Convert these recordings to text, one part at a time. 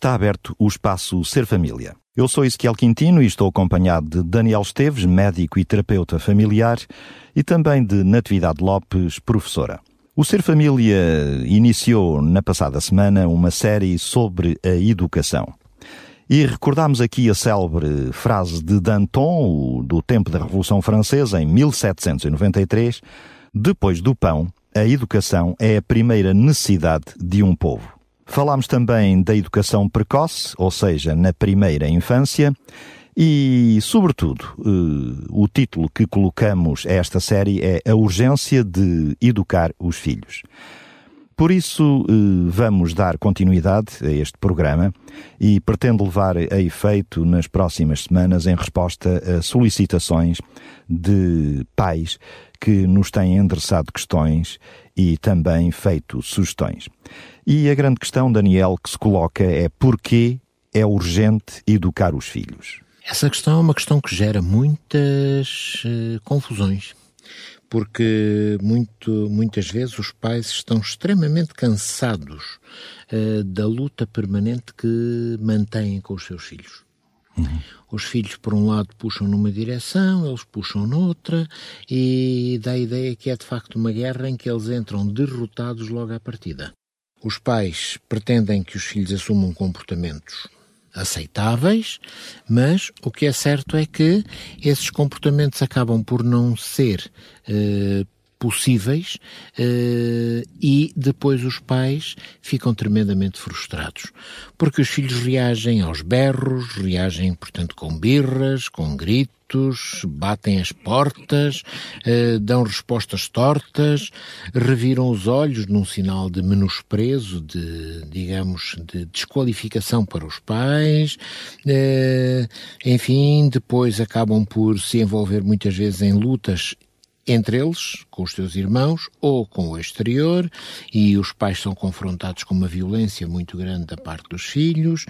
Está aberto o espaço Ser Família. Eu sou Ezequiel Quintino e estou acompanhado de Daniel Esteves, médico e terapeuta familiar, e também de Natividade Lopes, professora. O Ser Família iniciou na passada semana uma série sobre a educação. E recordámos aqui a célebre frase de Danton, do tempo da Revolução Francesa, em 1793: Depois do pão, a educação é a primeira necessidade de um povo. Falámos também da educação precoce, ou seja, na primeira infância, e, sobretudo, eh, o título que colocamos a esta série é A Urgência de Educar os Filhos. Por isso, eh, vamos dar continuidade a este programa e pretendo levar a efeito nas próximas semanas em resposta a solicitações de pais que nos têm endereçado questões e também feito sugestões. E a grande questão, Daniel, que se coloca é porquê é urgente educar os filhos? Essa questão é uma questão que gera muitas uh, confusões, porque muito, muitas vezes os pais estão extremamente cansados uh, da luta permanente que mantêm com os seus filhos. Uhum. Os filhos, por um lado, puxam numa direção, eles puxam noutra, e dá a ideia que é de facto uma guerra em que eles entram derrotados logo à partida. Os pais pretendem que os filhos assumam comportamentos aceitáveis, mas o que é certo é que esses comportamentos acabam por não ser eh, possíveis uh, e depois os pais ficam tremendamente frustrados, porque os filhos reagem aos berros, reagem, portanto, com birras, com gritos, batem as portas, uh, dão respostas tortas, reviram os olhos num sinal de menosprezo, de, digamos, de desqualificação para os pais, uh, enfim, depois acabam por se envolver muitas vezes em lutas entre eles, com os seus irmãos ou com o exterior, e os pais são confrontados com uma violência muito grande da parte dos filhos.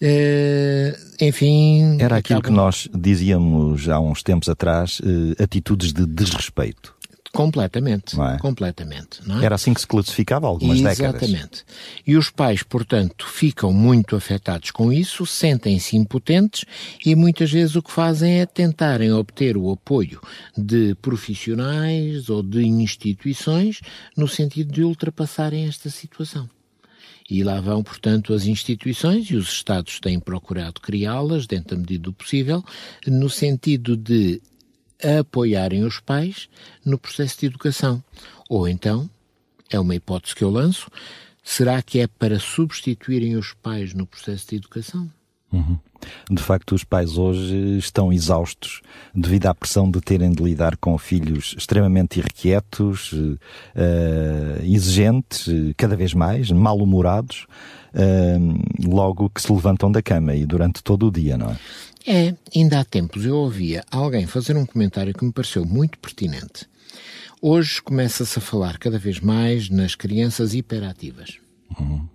Uh, enfim. Era aquilo acabam... que nós dizíamos há uns tempos atrás, uh, atitudes de desrespeito. Completamente, é? completamente. É? Era assim que se classificava algumas Exatamente. décadas. Exatamente. E os pais, portanto, ficam muito afetados com isso, sentem-se impotentes e muitas vezes o que fazem é tentarem obter o apoio de profissionais ou de instituições no sentido de ultrapassarem esta situação. E lá vão, portanto, as instituições e os Estados têm procurado criá-las, dentro da medida do possível, no sentido de a apoiarem os pais no processo de educação. Ou então, é uma hipótese que eu lanço, será que é para substituírem os pais no processo de educação? Uhum. De facto, os pais hoje estão exaustos devido à pressão de terem de lidar com filhos extremamente irrequietos, uh, exigentes, cada vez mais, mal-humorados, logo que se levantam da cama e durante todo o dia, não é? É, ainda há tempos eu ouvia alguém fazer um comentário que me pareceu muito pertinente. Hoje começa-se a falar cada vez mais nas crianças hiperativas. Uhum.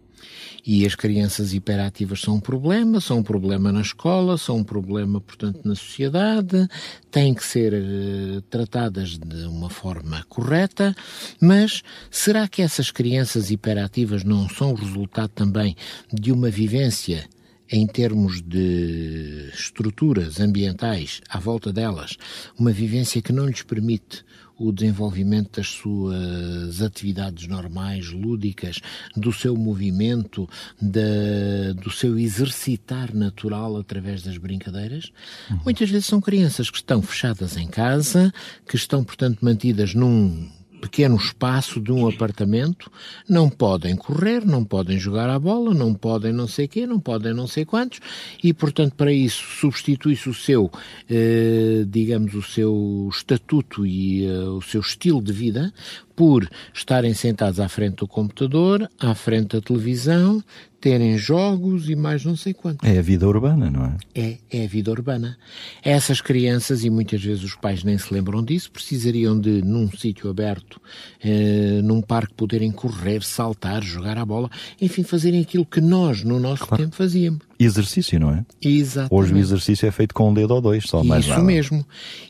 E as crianças hiperativas são um problema, são um problema na escola, são um problema, portanto, na sociedade, têm que ser uh, tratadas de uma forma correta, mas será que essas crianças hiperativas não são o resultado também de uma vivência em termos de estruturas ambientais à volta delas, uma vivência que não lhes permite o desenvolvimento das suas atividades normais, lúdicas, do seu movimento, da, do seu exercitar natural através das brincadeiras. Uhum. Muitas vezes são crianças que estão fechadas em casa, que estão, portanto, mantidas num pequeno espaço de um apartamento, não podem correr, não podem jogar a bola, não podem não sei quê, não podem não sei quantos, e portanto para isso substitui-se o seu, eh, digamos, o seu estatuto e eh, o seu estilo de vida por estarem sentados à frente do computador, à frente da televisão, terem jogos e mais não sei quanto. É a vida urbana, não é? É, é a vida urbana. Essas crianças, e muitas vezes os pais nem se lembram disso, precisariam de, num sítio aberto, eh, num parque, poderem correr, saltar, jogar a bola, enfim, fazerem aquilo que nós, no nosso claro. tempo, fazíamos. Exercício, não é? Exatamente. Hoje o exercício é feito com um dedo ou dois, só mais Isso nada. mesmo.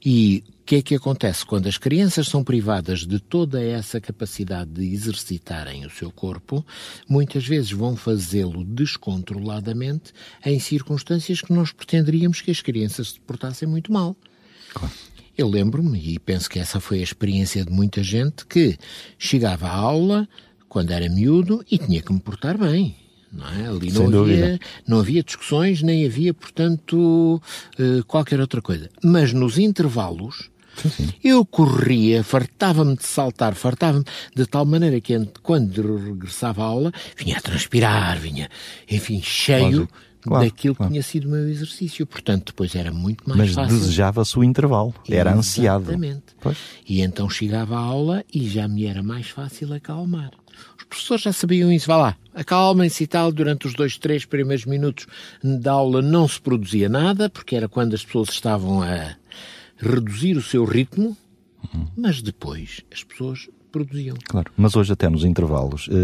E que é que acontece quando as crianças são privadas de toda essa capacidade de exercitarem o seu corpo? Muitas vezes vão fazê-lo descontroladamente em circunstâncias que nós pretenderíamos que as crianças se portassem muito mal. Claro. Eu lembro-me, e penso que essa foi a experiência de muita gente, que chegava à aula quando era miúdo e tinha que me portar bem. Não é? Ali não havia, não havia discussões, nem havia, portanto, eh, qualquer outra coisa. Mas nos intervalos, Sim, eu corria, fartava-me de saltar, fartava-me de tal maneira que quando regressava à aula vinha a transpirar, vinha, enfim, cheio Claro, daquilo claro. que tinha sido o meu exercício. Portanto, depois era muito mais Mas fácil. desejava-se o intervalo, era ansiado. Exatamente. E então chegava à aula e já me era mais fácil acalmar. Os professores já sabiam isso. Vá lá, acalmem-se e tal. Durante os dois, três primeiros minutos da aula não se produzia nada, porque era quando as pessoas estavam a reduzir o seu ritmo. Uhum. Mas depois as pessoas produziam. Claro, mas hoje até nos intervalos, eh,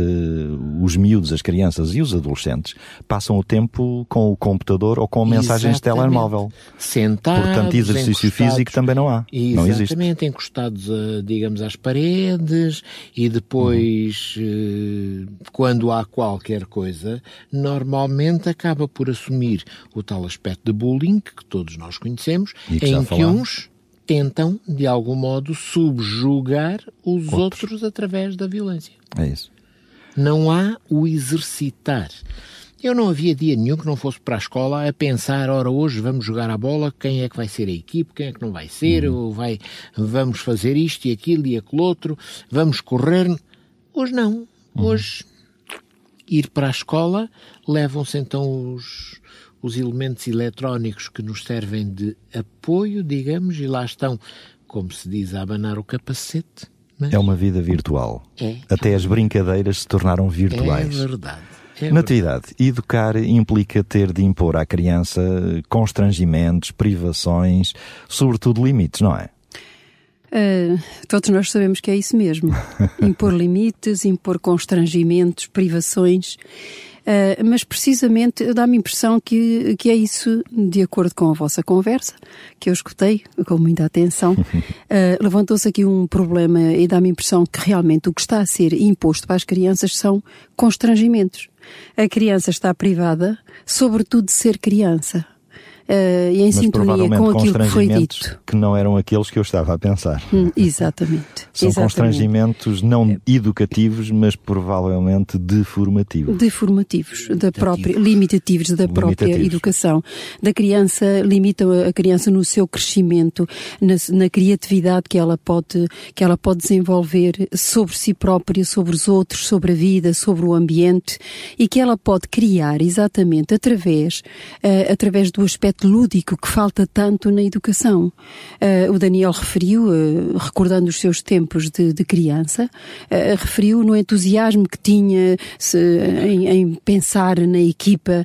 os miúdos, as crianças e os adolescentes passam o tempo com o computador ou com mensagens de Exatamente. telemóvel. Sentados, Portanto, exercício físico também não há. Não existe. Exatamente, encostados, a, digamos, às paredes e depois, Uhum. eh, quando há qualquer coisa, normalmente acaba por assumir o tal aspecto de bullying que todos nós conhecemos, que em que uns tentam, de algum modo, subjugar os outros através da violência. É isso. Não há o exercitar. Eu não havia dia nenhum que não fosse para a escola a pensar, ora, hoje vamos jogar a bola, quem é que vai ser a equipe, quem é que não vai ser, ou vai, vamos fazer isto e aquilo e aquele outro, vamos correr. Hoje não. Hoje, ir para a escola, levam-se então os, os elementos eletrónicos que nos servem de apoio, digamos, e lá estão, como se diz, a abanar o capacete. mas É uma vida virtual. É. Até as brincadeiras se tornaram é virtuais. verdade. É verdade. Natividade, educar implica ter de impor à criança constrangimentos, privações, sobretudo limites, não é? Uh, todos nós sabemos que é isso mesmo. impor limites, impor constrangimentos, privações. Uh, mas precisamente dá-me a impressão que, que é isso, de acordo com a vossa conversa, que eu escutei com muita atenção, uh, levantou-se aqui um problema e dá-me a impressão que realmente o que está a ser imposto para as crianças são constrangimentos. A criança está privada, sobretudo de ser criança. Uh, e em Mas sintonia com aquilo que foi constrangimentos dito. que não eram aqueles que eu estava a pensar. Hum, exatamente. São exatamente. constrangimentos não educativos, mas provavelmente deformativos. deformativos da própria limitativos da própria Limitativos. educação da criança limita a criança no seu crescimento na, na criatividade que ela pode que ela pode desenvolver sobre si própria sobre os outros sobre a vida sobre o ambiente e que ela pode criar exatamente através eh, através do aspecto lúdico que falta tanto na educação Eh, o Daniel referiu eh, recordando os seus tempos de, de criança eh, referiu no entusiasmo que tinha se, em, em pensar na equipa,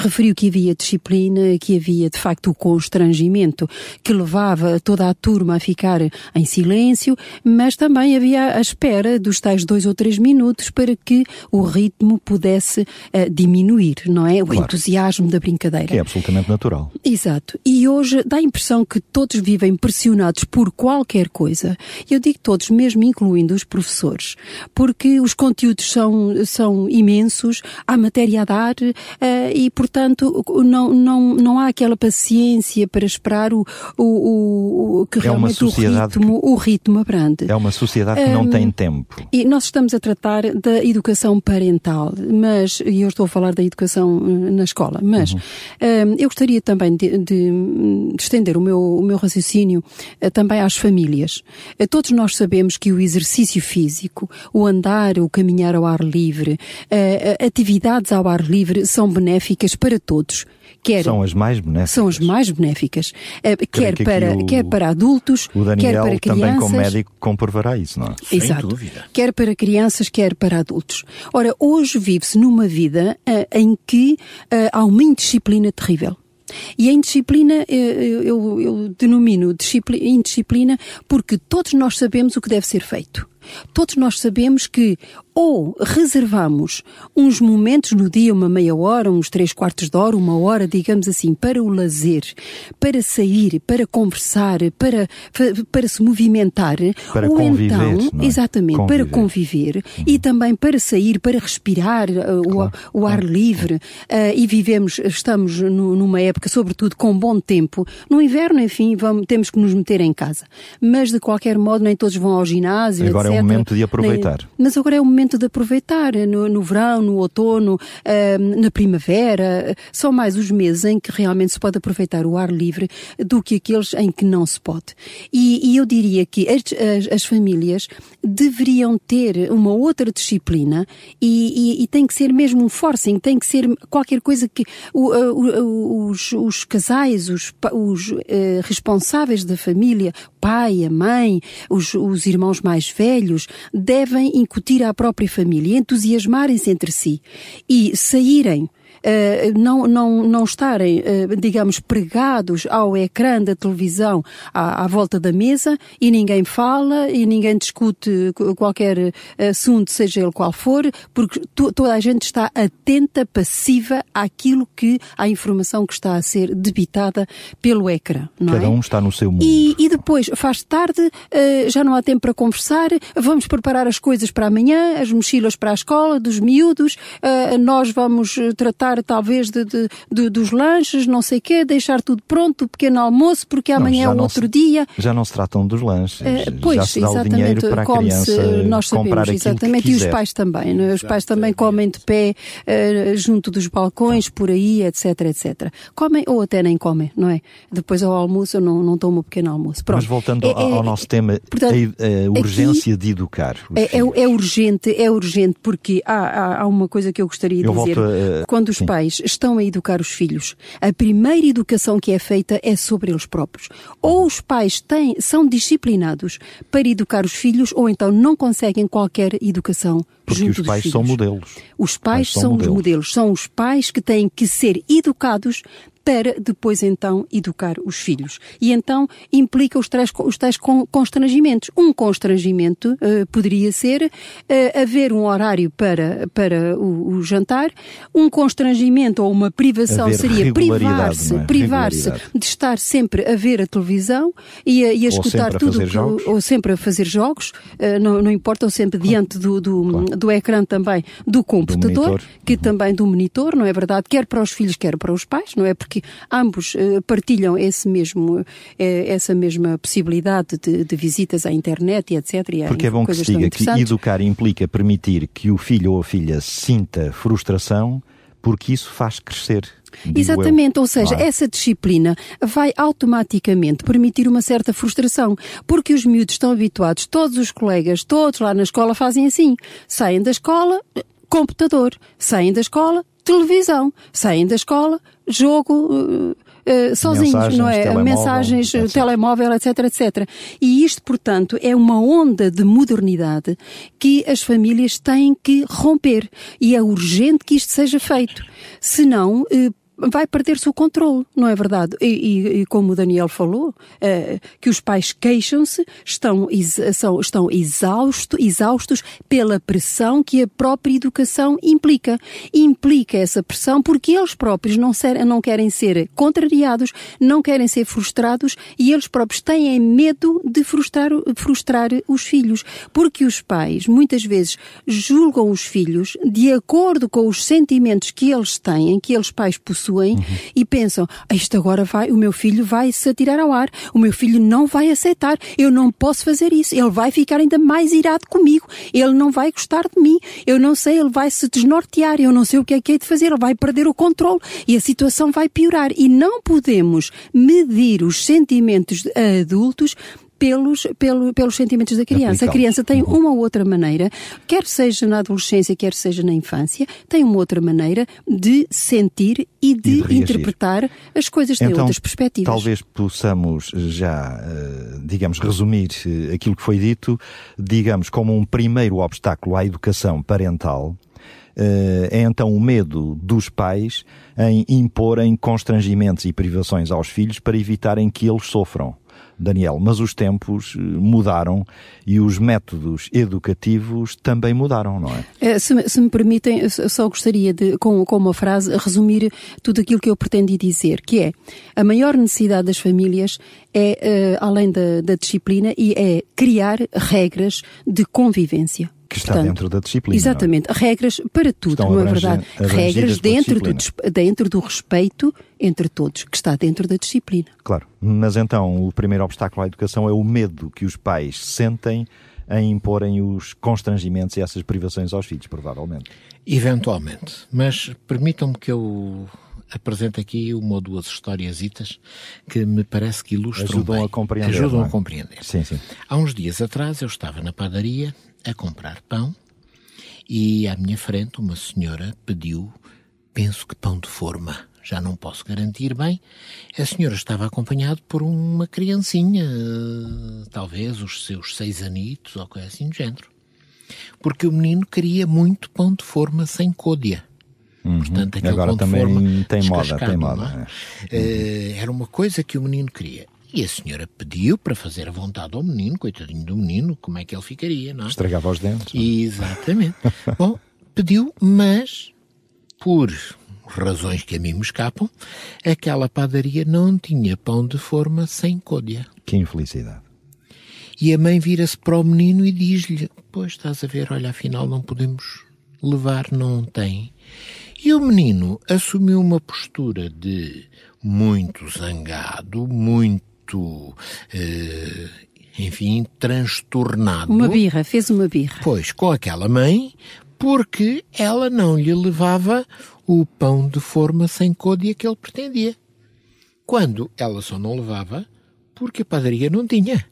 referiu que havia disciplina, que havia de facto o constrangimento que levava toda a turma a ficar em silêncio, mas também havia a espera dos tais dois ou três minutos para que o ritmo pudesse diminuir, não é? O Claro. entusiasmo da brincadeira. Que é absolutamente natural. Exato. E hoje dá a impressão que todos vivem pressionados por qualquer coisa. Eu digo todos, mesmo incluindo os professores, porque os conteúdos são, são imensos, há matéria a dar eh, e, portanto, não, não, não há aquela paciência para esperar o, o, o, que É realmente o ritmo, o ritmo abrande. É uma sociedade que não Hum, tem tempo. E nós estamos a tratar da educação parental, mas, e eu estou a falar da educação eh, na escola, mas Uhum. eh, eu gostaria também de, de, de, estender o meu, o meu raciocínio uh, também às famílias. Uh, todos nós sabemos que o exercício físico, o andar, o caminhar ao ar livre, atividades ao ar livre são benéficas para todos. Quer, são as mais benéficas. São as mais benéficas. quer, para, o, quer para adultos, o Daniel, quer para crianças. também como médico comprovará isso, não é? Exato. dúvida. Quer para crianças, quer para adultos. Ora, hoje vive-se numa vida em que há uma indisciplina terrível. E a indisciplina, eh, eu, eu, eu denomino indisciplina porque todos nós sabemos o que deve ser feito. Todos nós sabemos que ou reservamos uns momentos no dia, uma meia hora, uns três quartos de hora, uma hora, digamos assim, para o lazer, para sair, para conversar, para, para se movimentar, para ou conviver, então, é? exatamente, conviver. para conviver uhum. e também para sair, para respirar uh, claro. o, o, ar claro. livre uh, e vivemos, estamos no, numa época, sobretudo com bom tempo. No inverno, enfim, vamos, temos que nos meter em casa. Mas de qualquer modo, nem todos vão ao ginásio. Agora etc. é o momento de aproveitar. Nem, mas agora é o momento de aproveitar no, no verão, no outono, uh, na primavera. São mais os meses em que realmente se pode aproveitar o ar livre do que aqueles em que não se pode. E, e eu diria que as, as, as, famílias deveriam ter uma outra disciplina e, e, e, tem que ser mesmo um forcing, tem que ser qualquer coisa que o, o, os, os, casais, os, os responsáveis da família, pai, a mãe, os, os irmãos mais velhos, devem incutir à própria família, entusiasmarem-se entre si e saírem não, não, não estarem, uh, digamos, pregados ao ecrã da televisão à, à, volta da mesa e ninguém fala e ninguém discute qualquer assunto, seja ele qual for, porque toda a gente está atenta, passiva àquilo que, à informação que está a ser debitada pelo ecrã. Não Cada é? um está no seu mundo. E, e depois, faz tarde, já não há tempo para conversar, vamos preparar as coisas para amanhã, as mochilas para a escola, dos miúdos, nós vamos tratar talvez de, de, de, dos lanches, não sei o quê, deixar tudo pronto, o pequeno almoço, porque amanhã é outro se, dia. Já não se tratam dos lanches, uh, pois, já se dá exatamente, o dinheiro para a criança nós sabemos, exatamente, e os pais também, né? os pais também comem de pé uh, junto dos balcões, por aí, etc, etc. Comem ou até nem comem, não é? Depois ao almoço eu não, não tomo o pequeno almoço. Pronto. Mas voltando é, ao, ao é, nosso tema, portanto, a, a, urgência aqui, de educar. É, é, é, urgente, é urgente, porque há, há, há, uma coisa que eu gostaria de eu dizer. A, Quando os. Pais estão a educar os filhos, a primeira educação que é feita é sobre eles próprios. Ou os pais têm, são disciplinados para educar os filhos, ou então não conseguem qualquer educação porque junto os pais são modelos. Os pais, são, são modelos. os modelos. São os pais que têm que ser educados para depois então educar os filhos. E então implica os tais, os tais constrangimentos. Um constrangimento uh, poderia ser uh, haver um horário para, para o, o, jantar, um constrangimento ou uma privação haver seria privar-se é? privar de estar sempre a ver a televisão e a, e a escutar tudo, que, ou sempre a fazer jogos, uh, não, não importa, ou sempre diante do, do, claro. Do ecrã também do computador, do que uhum. também do monitor, não é verdade? Quer para os filhos, quer para os pais, não é? Porque ambos uh, partilham esse mesmo, uh, essa mesma possibilidade de, de, visitas à internet e etc. E Porque é bom que se diga que educar implica permitir que o filho ou a filha sinta frustração, porque isso faz crescer. Exatamente, eu. ou seja, essa disciplina vai automaticamente permitir uma certa frustração, porque os miúdos estão habituados, todos os colegas, todos lá na escola fazem assim, saem da escola, computador, saem da escola, televisão, saem da escola, jogo uh, uh, sozinhos, Mensagens, não é? telemóvel, Mensagens, etc. telemóvel, etc, etc. E isto, portanto, é uma onda de modernidade que as famílias têm que romper. E é urgente que isto seja feito. Senão, uh, vai perder-se o controle, não é verdade? E, e, e como o Daniel falou, uh, que os pais queixam-se, estão, são, estão exausto, exaustos pela pressão que a própria educação implica. Implica essa pressão porque eles próprios não, ser, não querem ser contrariados, não querem ser frustrados e eles próprios têm medo de frustrar, frustrar os filhos. Porque os pais, muitas vezes, julgam os filhos de acordo com os sentimentos que eles têm, que eles pais possuem, possuem e pensam, isto agora vai, o meu filho vai se atirar ao ar, o meu filho não vai aceitar, eu não posso fazer isso, ele vai ficar ainda mais irado comigo, ele não vai gostar de mim, eu não sei, ele vai se desnortear, eu não sei o que é que é de fazer, ele vai perder o controle e a situação vai piorar e não podemos medir os sentimentos adultos pelos, pelo, pelos sentimentos da criança. A criança tem uhum. uma ou outra maneira, quer seja na adolescência, quer seja na infância, tem uma outra maneira de sentir e de, E de interpretar as coisas de Então, outras perspectivas. Talvez possamos já, eh, digamos, resumir eh, aquilo que foi dito, digamos, como um primeiro obstáculo à educação parental, eh, é então o medo dos pais em imporem constrangimentos e privações aos filhos para evitarem que eles sofram. Daniel, mas os tempos eh, mudaram e os métodos educativos também mudaram, não é? Eh, Se, me- se me permitem, eu só- gostaria de, com, com uma frase, resumir tudo aquilo que eu pretendi dizer, que é a maior necessidade das famílias é, eh, além da, da disciplina, e é criar regras de convivência. Que está dentro da disciplina, não é? Exatamente, regras para tudo, Estão não é verdade? Regras dentro do, dentro do respeito entre todos, que está dentro da disciplina. Claro. Mas então, o primeiro obstáculo à educação é o medo que os pais sentem em imporem os constrangimentos e essas privações aos filhos, provavelmente. Eventualmente. Mas permitam-me que eu apresente aqui uma ou duas historiazitas que me parece que ilustram Ajudam bem. a compreender, Ajudam não é? a compreender. Sim, sim. Há uns dias atrás eu estava na padaria a comprar pão e à minha frente uma senhora pediu, penso que pão de forma. Já não posso garantir bem. A senhora estava acompanhada por uma criancinha, eh, talvez os seus seis anitos ou coisa assim do género. Porque o menino queria muito pão de forma sem côdea. Portanto, aquele Uhum. Agora pão de também forma tem moda, tem moda, é? Eh, Era uma coisa que o menino queria. E a senhora pediu para fazer a vontade ao menino, coitadinho do menino, como é que ele ficaria, não é? Estragava os dentes. Exatamente. Bom, pediu, mas por razões que a mim me escapam, aquela padaria não tinha pão de forma sem côdea. Que infelicidade. E a mãe vira-se para o menino e diz-lhe: Pois estás a ver, olha, afinal não podemos levar, não tem. E o menino assumiu uma postura de muito zangado, muito, eh, enfim, transtornado. Uma birra, fez uma birra. Pois, com aquela mãe, porque ela não lhe levava o pão de forma sem côdea que ele pretendia. Quando ela só não levava, porque a padaria não tinha.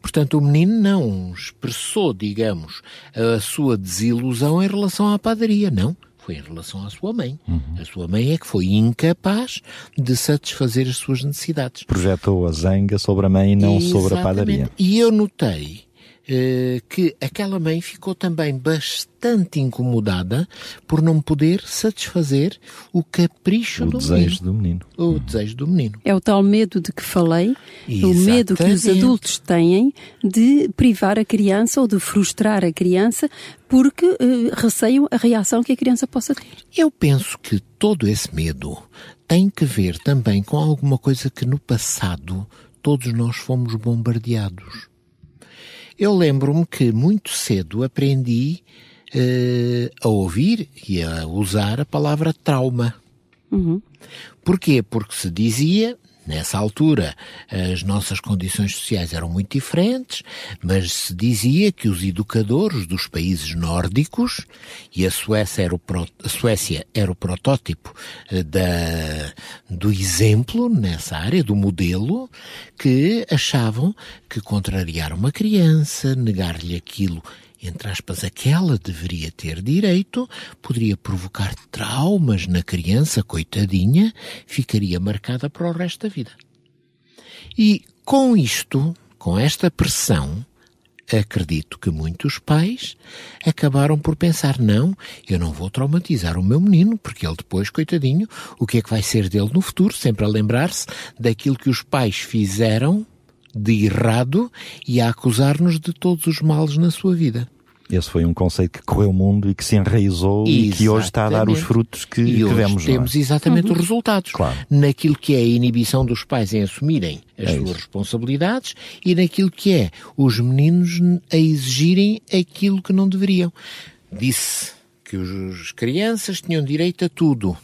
Portanto, o menino não expressou, digamos, a sua desilusão em relação à padaria, não. Foi em relação à sua mãe. A sua mãe é que foi incapaz de satisfazer as suas necessidades. Projetou a zanga sobre a mãe e não sobre a Exatamente. padaria. E eu notei que aquela mãe ficou também bastante incomodada por não poder satisfazer o capricho O do desejo menino. do menino. O desejo do menino. É o tal medo de que falei, o medo que os Exatamente. adultos têm de privar a criança ou de frustrar a criança porque eh, receiam a reação que a criança possa ter. Eu penso que todo esse medo tem que ver também com alguma coisa que no passado todos nós fomos bombardeados. Eu lembro-me que muito cedo aprendi eh, a ouvir e a usar a palavra trauma. Porquê? Porque se dizia, nessa altura, as nossas condições sociais eram muito diferentes, mas se dizia que os educadores dos países nórdicos, e a Suécia era o, pro- Suécia era o protótipo eh, da, do exemplo nessa área, do modelo, que achavam que contrariar uma criança, negar-lhe aquilo entre aspas, a que ela deveria ter direito, poderia provocar traumas na criança, coitadinha, ficaria marcada para o resto da vida. E com isto, com esta pressão, acredito que muitos pais acabaram por pensar: não, eu não vou traumatizar o meu menino, porque ele depois, coitadinho, o que é que vai ser dele no futuro? Sempre a lembrar-se daquilo que os pais fizeram de errado e a acusar-nos de todos os males na sua vida. Esse foi um conceito que correu o mundo e que se enraizou e que hoje está a dar os Exatamente. frutos que, e que hoje vemos. não é? temos exatamente os resultados. Claro. Naquilo que é a inibição dos pais em assumirem as É suas isso. responsabilidades e naquilo que é os meninos a exigirem aquilo que não deveriam. Disse que os- as crianças tinham direito a tudo.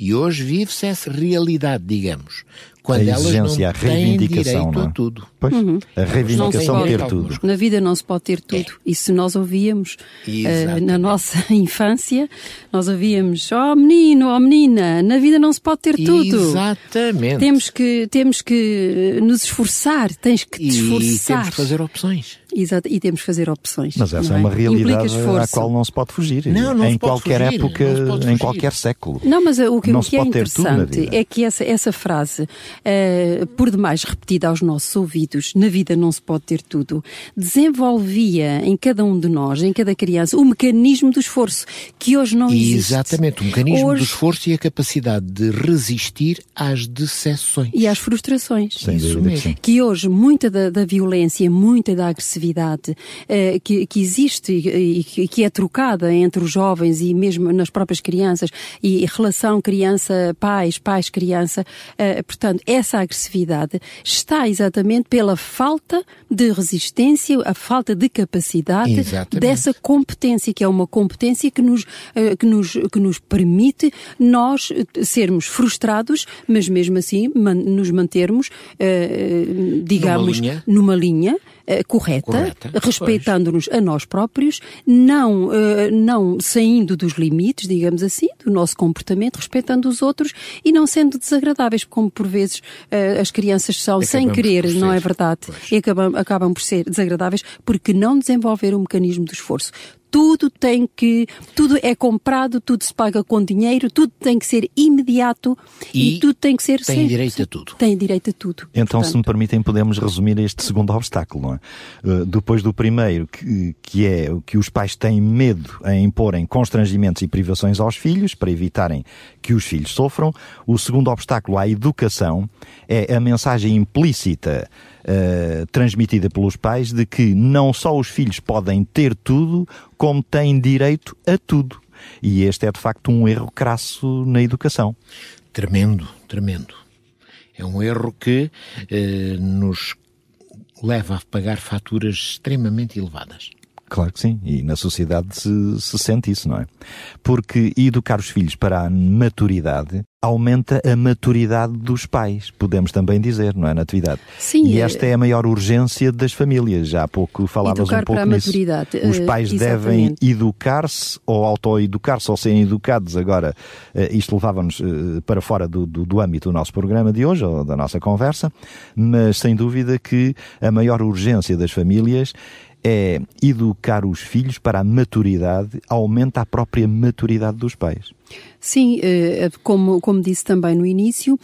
E hoje vive-se essa realidade, digamos. Quando a elas exigência, não a reivindicação, têm direito não é? a tudo. Pois, Uhum. a reivindicação de ter pode. tudo. Na vida não se pode ter tudo. E se nós ouvíamos Exatamente. na nossa infância, nós ouvíamos, oh menino, oh menina, na vida não se pode ter tudo. Exatamente. Temos que, temos que eh, nos esforçar, tens que te e esforçar. temos que fazer opções. Exato, e temos que fazer opções. Mas essa não é uma realidade à qual não se pode fugir. Não, não em qualquer fugir, época, em qualquer século. Não, mas uh, o que, o que é interessante é que essa, essa frase, eh, por demais repetida aos nossos ouvidos, na vida não se pode ter tudo, desenvolvia em cada um de nós, em cada criança, o mecanismo do esforço, que hoje não existe. Exatamente, o mecanismo Hoje- do esforço e a capacidade de resistir às decepções. E às frustrações. Sem Isso mesmo. que hoje muita da, da violência, muita da agressividade eh, que, que existe e, e que- é trocada entre os jovens e mesmo nas próprias crianças e relação criança-pais, pais-criança, eh, portanto, essa agressividade está exatamente pela falta de resistência, a falta de capacidade Exatamente. dessa competência, que é uma competência que nos, eh, que nos, que nos permite nós sermos frustrados, mas mesmo assim man- nos mantermos, digamos, linha. numa linha, eh, correta, Correta, respeitando-nos a nós próprios, não, eh, não saindo dos limites, digamos assim, do nosso comportamento, respeitando os outros e não sendo desagradáveis, como por vezes eh, as crianças são, sem Acabamos querer, por não é verdade? pois. E acabam, acabam por ser desagradáveis porque não desenvolveram o mecanismo do esforço. Tudo tem que, tudo é comprado, tudo se paga com dinheiro, tudo tem que ser imediato e, E tudo tem que ser tem sem- direito a tudo. Tem direito a tudo. Então, se me Portanto, permitem, podemos resumir este segundo obstáculo, não é? Uh, depois do primeiro, que, que é o que os pais têm medo em imporem constrangimentos e privações aos filhos para evitarem que os filhos sofram. O segundo obstáculo à educação é a mensagem implícita uh, transmitida pelos pais de que não só os filhos podem ter tudo, como têm direito a tudo. E este é de facto um erro crasso na educação. Tremendo, tremendo. É um erro que eh, nos leva a pagar faturas extremamente elevadas. Claro que sim, e na sociedade se, se sente isso, não é? Porque educar os filhos para a maturidade aumenta a maturidade dos pais, podemos também dizer, não é, Natividade? Sim, E é- esta é a maior urgência das famílias, já há pouco falavas um pouco para a nisso. maturidade, Os eh, pais devem educar-se ou autoeducar-se ou serem educados agora. eh, Isto levava-nos eh, para fora do, do, do âmbito do nosso programa de hoje, ou da nossa conversa, mas sem dúvida que a maior urgência das famílias é educar os filhos para a maturidade, aumenta a própria maturidade dos pais. Sim, eh, como, como disse também no início,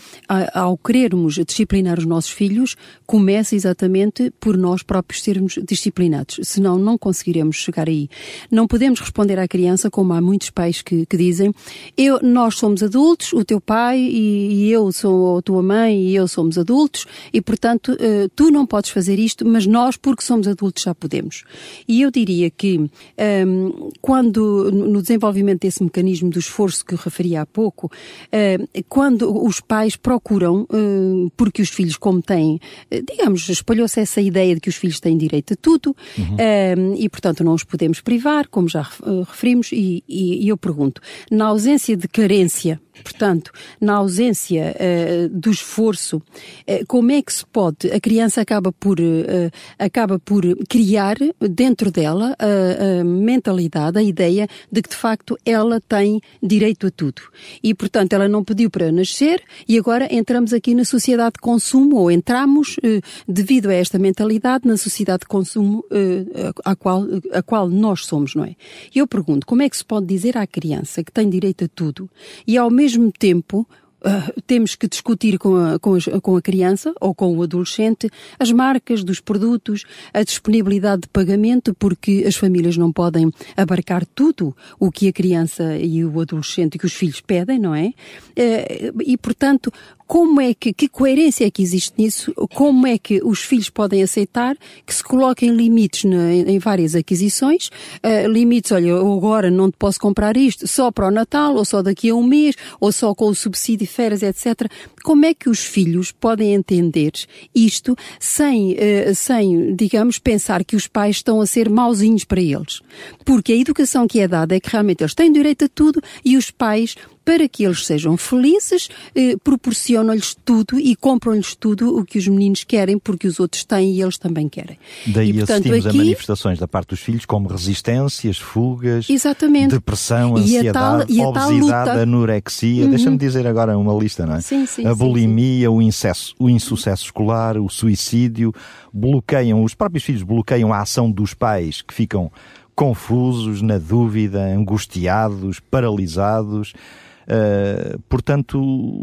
ao querermos disciplinar os nossos filhos, começa exatamente por nós próprios sermos disciplinados, senão não conseguiremos chegar aí. Não podemos responder à criança como há muitos pais que, que dizem, eu, nós somos adultos, o teu pai e, e eu sou a tua mãe e eu somos adultos e, portanto, eh, tu não podes fazer isto, mas nós, porque somos adultos, já podemos. E eu diria que ehm, quando, no desenvolvimento desse mecanismo do esforço que eu referi há pouco, eh, quando os pais procuram, eh, porque os filhos, como têm, eh, digamos, espalhou-se essa ideia de que os filhos têm direito a tudo, eh, e portanto não os podemos privar, como já referimos, e- e eu pergunto, na ausência de carência, portanto, na ausência eh, do esforço, eh, como é que se pode, a criança acaba por, eh, acaba por criar dentro dela a, a mentalidade, a ideia de que de facto ela tem direito a tudo. E portanto ela não pediu para nascer e agora entramos aqui na sociedade de consumo ou entramos devido a esta mentalidade na sociedade de consumo a, qual, a qual nós somos, não é? Eu pergunto, como é que se pode dizer à criança que tem direito a tudo e ao mesmo tempo ah, temos que discutir com a, com, as- com a criança ou com o adolescente as marcas dos produtos, a disponibilidade de pagamento, porque as famílias não podem abarcar tudo o que a criança e o adolescente e os filhos pedem, não é? Eh, E, portanto, como é que, que coerência é que existe nisso? Como é que os filhos podem aceitar que se coloquem limites na, em várias aquisições? Uh, limites, olha, eu agora não te posso comprar isto só para o Natal, ou só daqui a um mês, ou só com o subsídio de férias, etc. Como é que os filhos podem entender isto sem, uh, sem, digamos, pensar que os pais estão a ser mauzinhos para eles? Porque a educação que é dada é que realmente eles têm direito a tudo e os pais para que eles sejam felizes, eh, proporcionam-lhes tudo e compram-lhes tudo o que os meninos querem, porque os outros têm e eles também querem. Daí e, portanto, assistimos aqui... a manifestações da parte dos filhos como resistências, fugas, Exatamente. depressão, ansiedade, e a tal, e a obesidade, anorexia. Uhum. Deixa-me dizer agora uma lista, não é? Sim, sim, a bulimia, sim, o, incesso, o insucesso escolar, o suicídio, bloqueiam, os próprios filhos bloqueiam a ação dos pais que ficam confusos, na dúvida, angustiados, paralisados. Uh, portanto,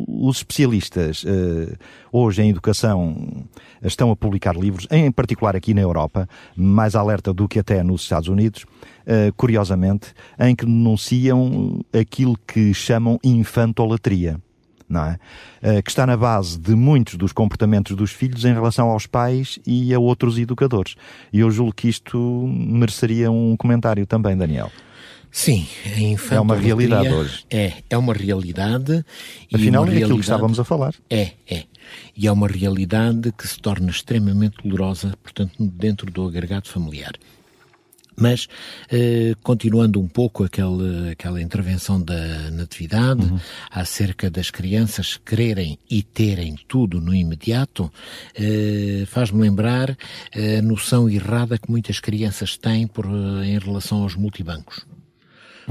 os especialistas uh, hoje em educação estão a publicar livros, em particular aqui na Europa, mais alerta do que até nos Estados Unidos, uh, curiosamente, em que denunciam aquilo que chamam infantolatria. Não é? que está na base de muitos dos comportamentos dos filhos em relação aos pais e a outros educadores. E eu julgo que isto mereceria um comentário também, Daniel. Sim, a. É uma realidade hoje. É, é uma realidade. Afinal, uma é aquilo que estávamos a falar. É, é. E é uma realidade que se torna extremamente dolorosa, portanto, dentro do agregado familiar. Mas, eh, continuando um pouco aquela, aquela intervenção da natividade, uhum. acerca das crianças quererem e terem tudo no imediato, eh, faz-me lembrar a noção errada que muitas crianças têm por, em relação aos multibancos.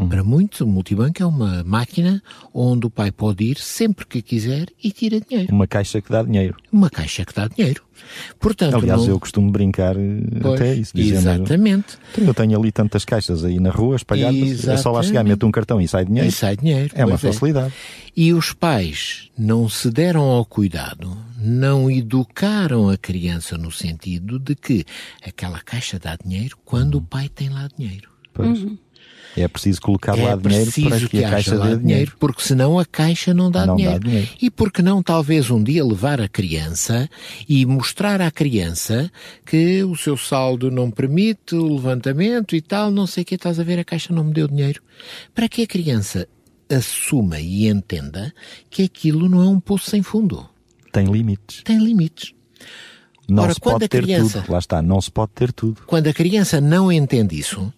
Uhum. Para muitos, o multibanco é uma máquina onde o pai pode ir sempre que quiser e tira dinheiro. Uma caixa que dá dinheiro. Uma caixa que dá dinheiro. Portanto, Aliás, não... eu costumo brincar eh, pois, até isso. Dizendo, exatamente. Então, eu tenho ali tantas caixas aí na rua espalhadas, exatamente. é só lá chegar, meto um cartão e sai dinheiro. E sai dinheiro. É uma facilidade. É. E os pais não se deram ao cuidado, não educaram a criança no sentido de que aquela caixa dá dinheiro quando uhum. o pai tem lá dinheiro. Pois. Uhum. É preciso colocar é lá dinheiro para que, que a caixa dê dinheiro. dinheiro. Porque senão a caixa não dá, não dinheiro. dá dinheiro. E porque não talvez um dia levar a criança e mostrar à criança que o seu saldo não permite o levantamento e tal, não sei o que, estás a ver, a caixa não me deu dinheiro. Para que a criança assuma e entenda que aquilo não é um poço sem fundo. Tem limites. Tem limites. Não Ora, se pode ter criança, tudo. Lá está, não se pode ter tudo. Quando a criança não entende isso,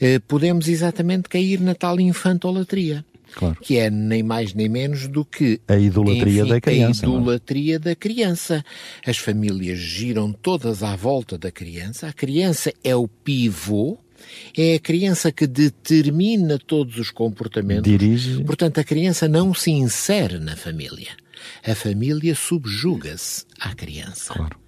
eh, podemos exatamente cair na tal infantolatria. Claro. Que é nem mais nem menos do que a idolatria enfim, da criança. A é? idolatria é? da criança. As famílias giram todas à volta da criança. A criança é o pivô. É a criança que determina todos os comportamentos. Dirige. Portanto, a criança não se insere na família. A família subjuga-se à criança. Claro.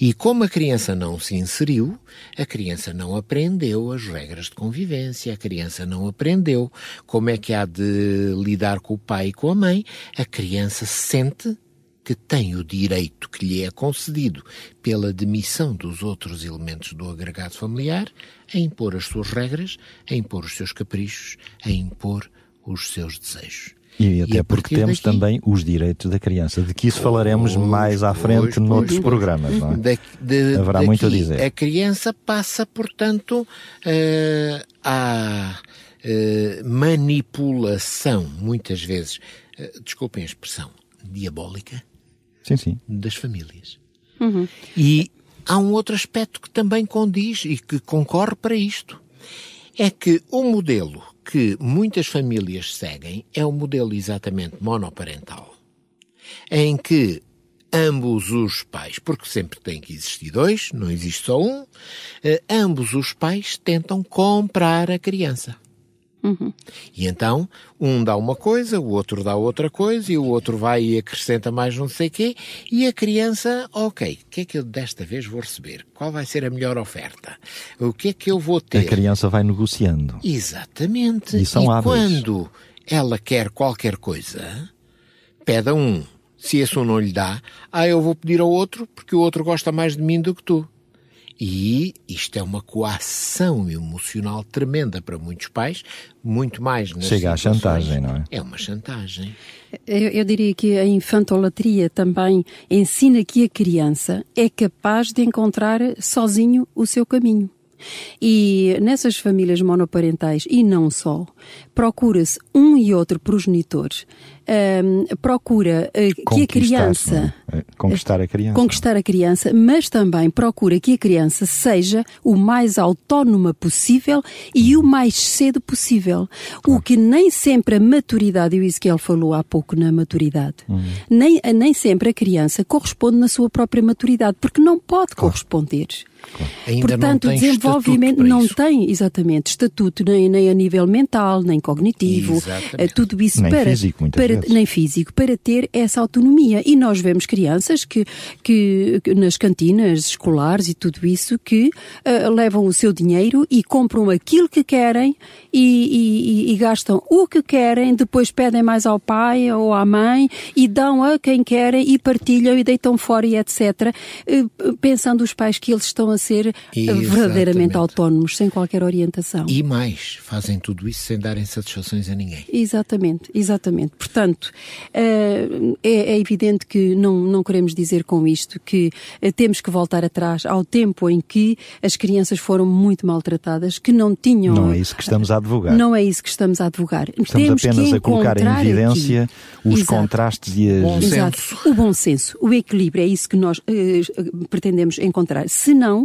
E como a criança não se inseriu, a criança não aprendeu as regras de convivência, a criança não aprendeu como é que há de lidar com o pai e com a mãe, a criança sente que tem o direito que lhe é concedido pela demissão dos outros elementos do agregado familiar a impor as suas regras, a impor os seus caprichos, a impor os seus desejos. E até e porque temos daqui... também os direitos da criança, de que isso falaremos pois, mais à frente pois, noutros pois, programas. Não é? De, de, Haverá daqui, muito a dizer. A criança passa, portanto, uh, à uh, manipulação, muitas vezes, uh, desculpem a expressão, diabólica sim, sim. das famílias. Uhum. E há um outro aspecto que também condiz e que concorre para isto. É que o modelo que muitas famílias seguem é o modelo exatamente monoparental, em que ambos os pais, porque sempre tem que existir dois, não existe só um, eh, ambos os pais tentam comprar a criança. Uhum. E então, um dá uma coisa, o outro dá outra coisa, e o outro vai e acrescenta mais não sei quê, e a criança, ok, o que é que eu desta vez vou receber? Qual vai ser a melhor oferta? O que é que eu vou ter? A criança vai negociando. Exatamente. E, são e quando ela quer qualquer coisa, pede a um. Se esse um não lhe dá, ah, eu vou pedir ao outro porque o outro gosta mais de mim do que tu. E isto é uma coação emocional tremenda para muitos pais, muito mais nas Chega à chantagem, não é? É uma chantagem. Eu, eu, diria que a infantolatria também ensina que a criança é capaz de encontrar sozinho o seu caminho. E nessas famílias monoparentais, e não só, procura-se um e outro progenitor, um, procura uh, que a criança. É? Conquistar a criança. Conquistar a criança, mas também procura que a criança seja o mais autónoma possível e o mais cedo possível. Claro. O que nem sempre a maturidade, e o Ezequiel falou há pouco na maturidade, uhum. nem, nem sempre a criança corresponde na sua própria maturidade, porque não pode claro. corresponder. Claro. Portanto, o desenvolvimento não tem exatamente estatuto nem, nem a nível mental, nem cognitivo, exatamente. tudo isso nem para, físico, para nem físico para ter essa autonomia. E nós vemos crianças que, que, que nas cantinas escolares e tudo isso que uh, levam o seu dinheiro e compram aquilo que querem e, e, e, gastam o que querem, depois pedem mais ao pai ou à mãe e dão a quem querem e partilham e deitam fora e etc. Uh, pensando os pais que eles estão a ser Exatamente. verdadeiramente autónomos, sem qualquer orientação. E mais, fazem tudo isso sem darem satisfações a ninguém. Exatamente, exatamente. Portanto, eh, é, é evidente que não, não queremos dizer com isto que eh, temos que voltar atrás ao tempo em que as crianças foram muito maltratadas, que não tinham. Não é isso que estamos a advogar. Não é isso que estamos a advogar. Estamos temos apenas a colocar em evidência aqui. os Exato. contrastes e as. Bom Exato. senso. O bom senso, o equilíbrio, é isso que nós uh, pretendemos encontrar. Se não,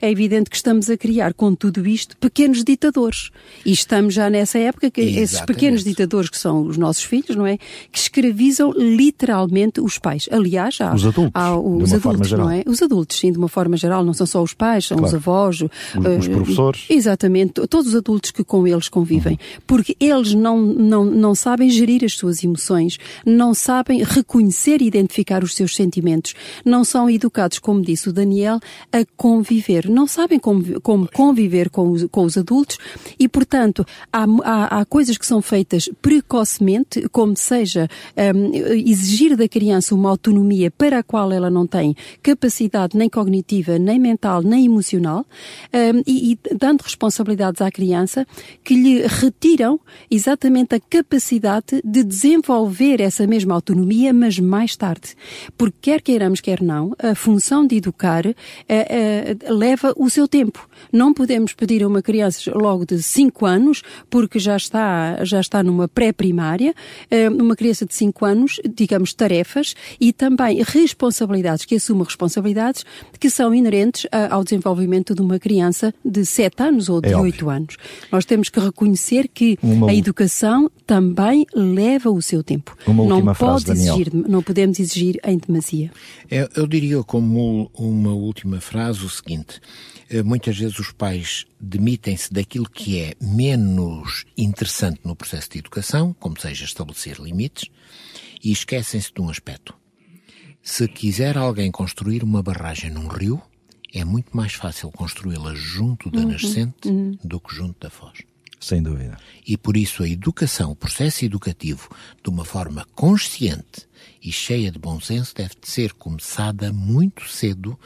é evidente que estamos a criar com tudo isto pequenos ditadores. E estamos já nessa época que Exatamente. esses pequenos ditadores que são os nossos filhos, não é? Que escravizam literalmente os pais. Aliás, há os adultos, há os adultos, não é? Os adultos, sim, de uma forma geral, não são só os pais, são claro. os avós, os, uh, os, professores. Exatamente, todos os adultos que com eles convivem, uhum. porque eles não, não, não sabem gerir as suas emoções, não sabem reconhecer e identificar os seus sentimentos, não são educados, como disse o Daniel, a conviver, não sabem como, como conviver com os, com os adultos e, portanto, há, há, há coisas que são feitas precocemente, como seja um, exigir da criança uma autonomia para a qual ela não tem capacidade nem cognitiva, nem mental, nem emocional, um, e, e, dando responsabilidades à criança que lhe retiram exatamente a capacidade de desenvolver essa mesma autonomia, mas mais tarde. Porque quer queiramos, quer não, a função de educar uh, uh, leva o seu tempo. Não podemos pedir a uma criança logo de 5 anos, porque já está, já está numa pré-primária, uh, uma criança de 5 anos, digamos, tarefas e também responsabilidades, que assuma responsabilidades que são inerentes ao desenvolvimento de uma criança de 7 anos ou de é 8 anos. Nós temos que reconhecer que uma... a educação também leva o seu tempo. Uma não última pode frase, exigir, não podemos exigir em demasia. Eu, eu diria como uma última frase o seguinte: eh, muitas vezes os pais demitem-se daquilo que é menos interessante no processo de educação, como seja estabelecer limites, e esquecem-se de um aspecto. Se quiser alguém construir uma barragem num rio, é muito mais fácil construí-la junto da nascente do que junto da foz. Sem dúvida. E por isso a educação, o processo educativo, de uma forma consciente e cheia de bom senso, deve ser começada muito cedo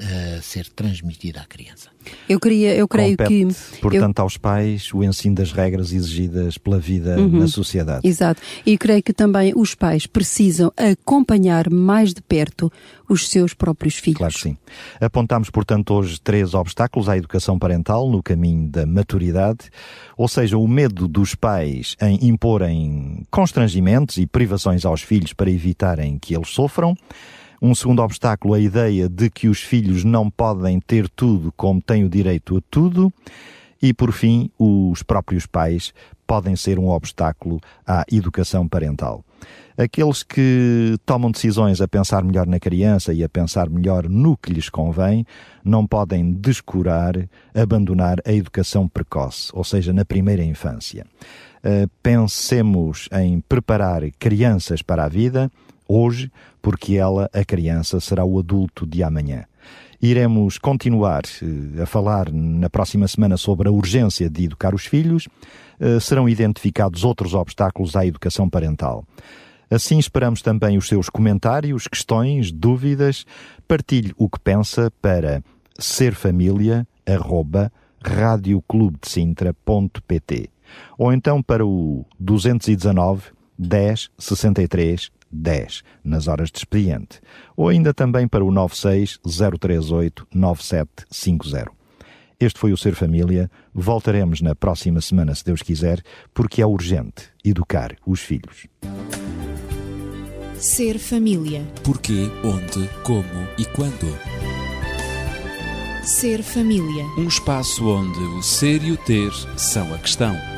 a ser transmitida à criança. Eu, queria, eu creio Compete, que. portanto, eu... aos pais o ensino das regras exigidas pela vida Uhum. na sociedade. Exato. E creio que também os pais precisam acompanhar mais de perto os seus próprios filhos. Claro que sim. Apontamos, portanto, hoje três obstáculos à educação parental no caminho da maturidade, ou seja, o medo dos pais em imporem constrangimentos e privações aos filhos para evitarem que eles sofram. Um segundo obstáculo, a ideia de que os filhos não podem ter tudo como têm o direito a tudo. E, por fim, os próprios pais podem ser um obstáculo à educação parental. Aqueles que tomam decisões a pensar melhor na criança e a pensar melhor no que lhes convém, não podem descurar, abandonar a educação precoce, ou seja, na primeira infância. Uh, pensemos em preparar crianças para a vida, hoje, porque ela, a criança, será o adulto de amanhã. Iremos continuar uh, a falar na próxima semana sobre a urgência de educar os filhos. Uh, serão identificados outros obstáculos à educação parental. Assim esperamos também os seus comentários, questões, dúvidas. Partilhe o que pensa para serfamilia@radioclubedesintra.pt ou então para o 219 10 63 10 nas horas de expediente ou ainda também para o 96 038 9750. Este foi o Ser Família. Voltaremos na próxima semana, se Deus quiser, porque é urgente educar os filhos. Ser família. Porquê, onde, como e quando. Ser família. Um espaço onde o ser e o ter são a questão.